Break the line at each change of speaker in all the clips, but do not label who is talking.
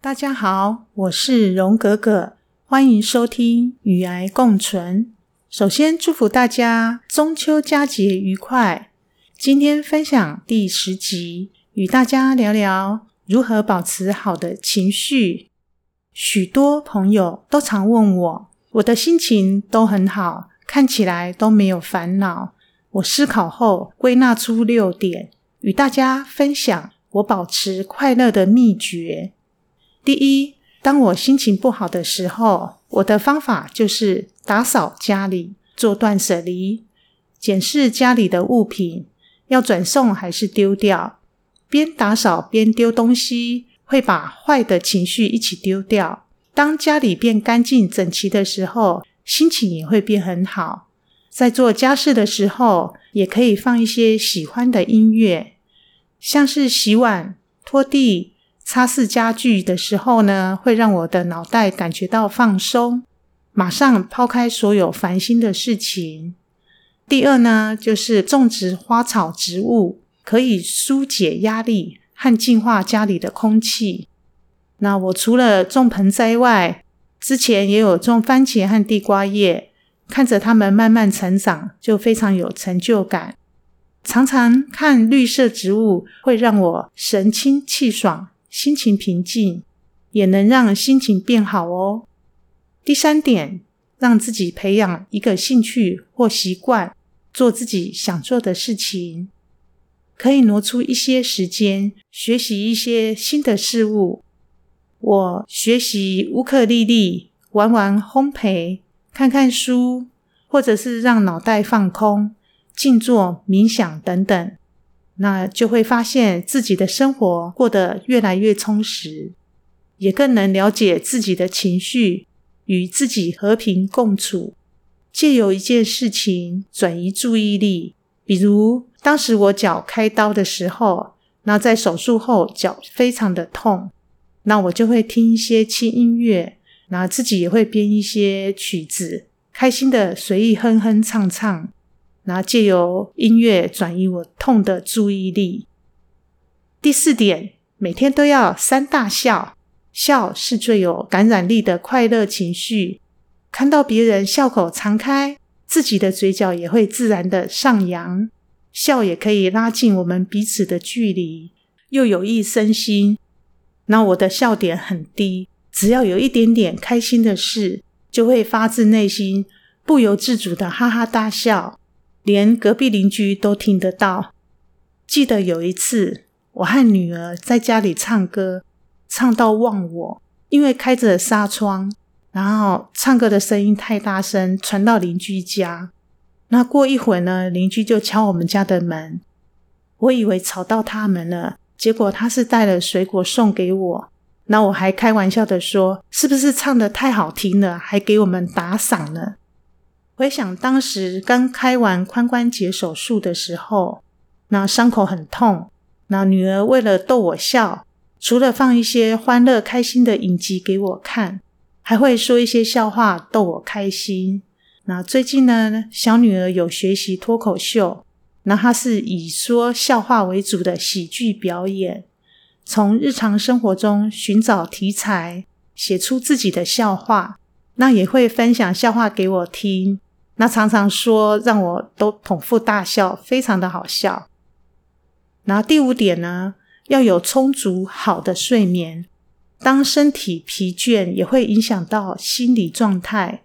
大家好，我是荣格格，欢迎收听《与癌共存》。首先祝福大家中秋佳节愉快。今天分享第十集，与大家聊聊如何保持好的情绪。许多朋友都常问我，我的心情都很好，看起来都没有烦恼。我思考后归纳出六点，与大家分享我保持快乐的秘诀。第一，当我心情不好的时候，我的方法就是打扫家里，做断舍离，检视家里的物品，要转送还是丢掉。边打扫边丢东西，会把坏的情绪一起丢掉。当家里变干净整齐的时候，心情也会变很好。在做家事的时候，也可以放一些喜欢的音乐，像是洗碗、拖地。擦拭家具的时候呢，会让我的脑袋感觉到放松，马上抛开所有烦心的事情。第二呢，就是种植花草植物，可以疏解压力和净化家里的空气。那我除了种盆栽外，之前也有种番茄和地瓜叶，看着它们慢慢成长，就非常有成就感。常常看绿色植物，会让我神清气爽。心情平静，也能让心情变好哦。第三点，让自己培养一个兴趣或习惯，做自己想做的事情，可以挪出一些时间学习一些新的事物。我学习乌克丽丽，玩玩烘焙，看看书，或者是让脑袋放空、静坐、冥想等等。那就会发现自己的生活过得越来越充实，也更能了解自己的情绪，与自己和平共处。借由一件事情转移注意力，比如当时我脚开刀的时候，那在手术后脚非常的痛，那我就会听一些轻音乐，那自己也会编一些曲子，开心的随意哼哼唱唱。然后借由音乐转移我痛的注意力。第四点，每天都要三大笑，笑是最有感染力的快乐情绪。看到别人笑口常开，自己的嘴角也会自然的上扬。笑也可以拉近我们彼此的距离，又有益身心。那我的笑点很低，只要有一点点开心的事，就会发自内心、不由自主的哈哈大笑。连隔壁邻居都听得到。记得有一次，我和女儿在家里唱歌，唱到忘我，因为开着纱窗，然后唱歌的声音太大声，传到邻居家。那过一会儿呢，邻居就敲我们家的门，我以为吵到他们了，结果他是带了水果送给我。那我还开玩笑的说：“是不是唱的太好听了，还给我们打赏呢？”回想当时刚开完髋关节手术的时候，那伤口很痛。那女儿为了逗我笑，除了放一些欢乐开心的影集给我看，还会说一些笑话逗我开心。那最近呢，小女儿有学习脱口秀，那她是以说笑话为主的喜剧表演，从日常生活中寻找题材，写出自己的笑话。那也会分享笑话给我听。那常常说让我都捧腹大笑，非常的好笑。然后第五点呢，要有充足好的睡眠。当身体疲倦，也会影响到心理状态。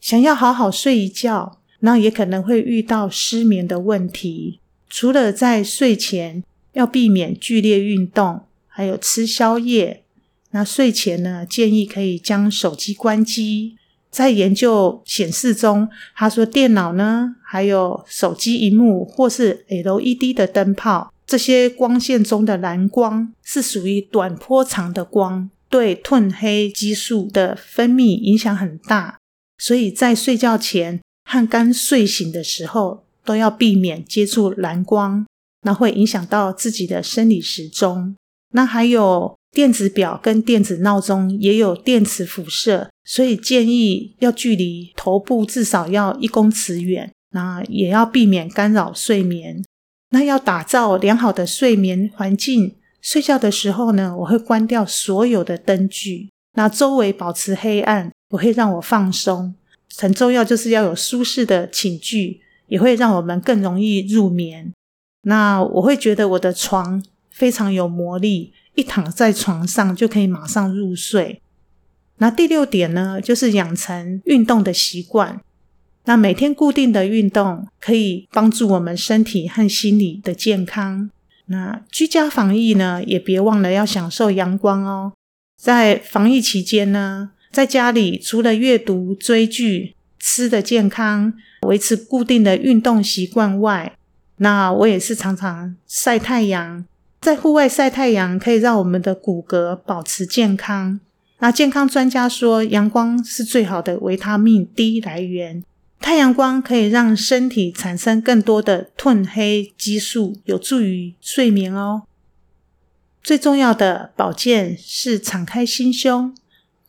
想要好好睡一觉，那也可能会遇到失眠的问题。除了在睡前要避免剧烈运动，还有吃宵夜。那睡前呢，建议可以将手机关机。在研究显示中，他说电脑呢，还有手机荧幕或是 LED 的灯泡，这些光线中的蓝光是属于短波长的光，对褪黑激素的分泌影响很大，所以在睡觉前和刚睡醒的时候都要避免接触蓝光，那会影响到自己的生理时钟。那还有。电子表跟电子闹钟也有电磁辐射，所以建议要距离头部至少要一公尺远。那也要避免干扰睡眠。那要打造良好的睡眠环境，睡觉的时候呢，我会关掉所有的灯具，那周围保持黑暗，不会让我放松。很重要就是要有舒适的寝具，也会让我们更容易入眠。那我会觉得我的床非常有魔力，一躺在床上就可以马上入睡。那第六点呢，就是养成运动的习惯。那每天固定的运动可以帮助我们身体和心理的健康。那居家防疫呢，也别忘了要享受阳光哦。在防疫期间呢，在家里除了阅读、追剧、吃的健康、维持固定的运动习惯外，那我也是常常晒太阳。在户外晒太阳可以让我们的骨骼保持健康。那健康专家说，阳光是最好的维他命 D 来源。太阳光可以让身体产生更多的褪黑激素，有助于睡眠哦。最重要的保健是敞开心胸。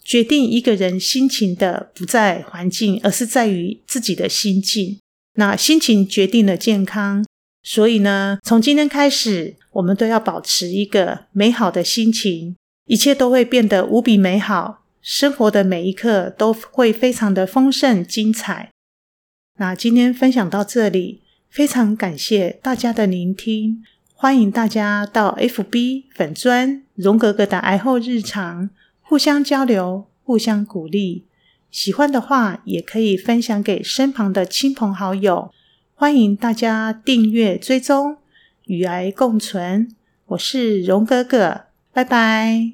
决定一个人心情的不在环境，而是在于自己的心境。那心情决定了健康，所以呢，从今天开始，我们都要保持一个美好的心情，一切都会变得无比美好，生活的每一刻都会非常的丰盛精彩。那今天分享到这里，非常感谢大家的聆听，欢迎大家到 FB 粉砖荣格格的爱后日常互相交流、互相鼓励。喜欢的话，也可以分享给身旁的亲朋好友。欢迎大家订阅追踪，与癌共存。我是荣哥哥，拜拜。